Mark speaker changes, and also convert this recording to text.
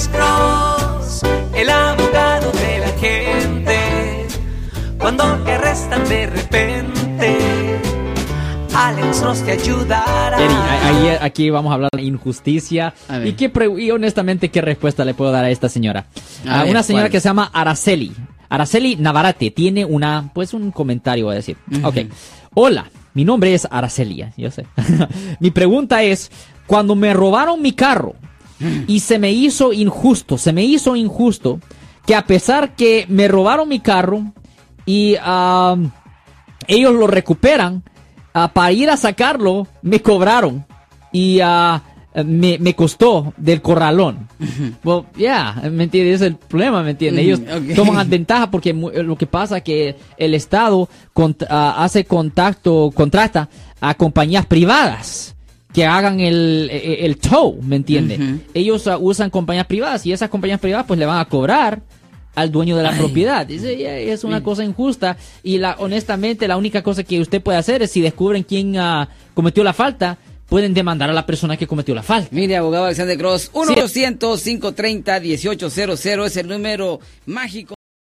Speaker 1: Alex Cross, el abogado de la gente. Cuando te arrestan de repente, Alex Cross te ayudará.
Speaker 2: Eri, ahí- aquí vamos a hablar de injusticia.
Speaker 3: A.
Speaker 2: ¿Y, qué pre- y honestamente, ¿qué respuesta le puedo dar a esta señora?
Speaker 3: A
Speaker 2: A
Speaker 3: ver,
Speaker 2: una señora
Speaker 3: ¿cuál?
Speaker 2: que se llama Araceli. Araceli Navarate tiene una, pues un comentario voy a decir. Ok. Hola, mi nombre es Aracelia, yo sé. mi pregunta es, cuando me robaron mi carro y se me hizo injusto, se me hizo injusto que a pesar que me robaron mi carro y ah, ellos lo recuperan, ah, para ir a sacarlo me cobraron y ah, me, me costó del corralón. Well, yeah, ¿me entiendes? Ese es el problema, ¿me entiendes? Ellos toman ventaja porque lo que pasa es que el Estado cont- ah, hace contacto, contrata a compañías privadas que hagan el, el, el tow, ¿me entiendes?
Speaker 3: Ujú.
Speaker 2: Ellos usan compañías privadas y esas compañías privadas pues le van a cobrar al dueño de la propiedad. Dice, "Ya, es una cosa injusta y la honestamente la única cosa que usted puede hacer es si descubren quién ah, cometió la falta, pueden demandar a la persona que cometió la falta.
Speaker 3: Mire, abogado Alexander Cross,
Speaker 2: Sí.
Speaker 3: 1-200-530-1800 es el número mágico.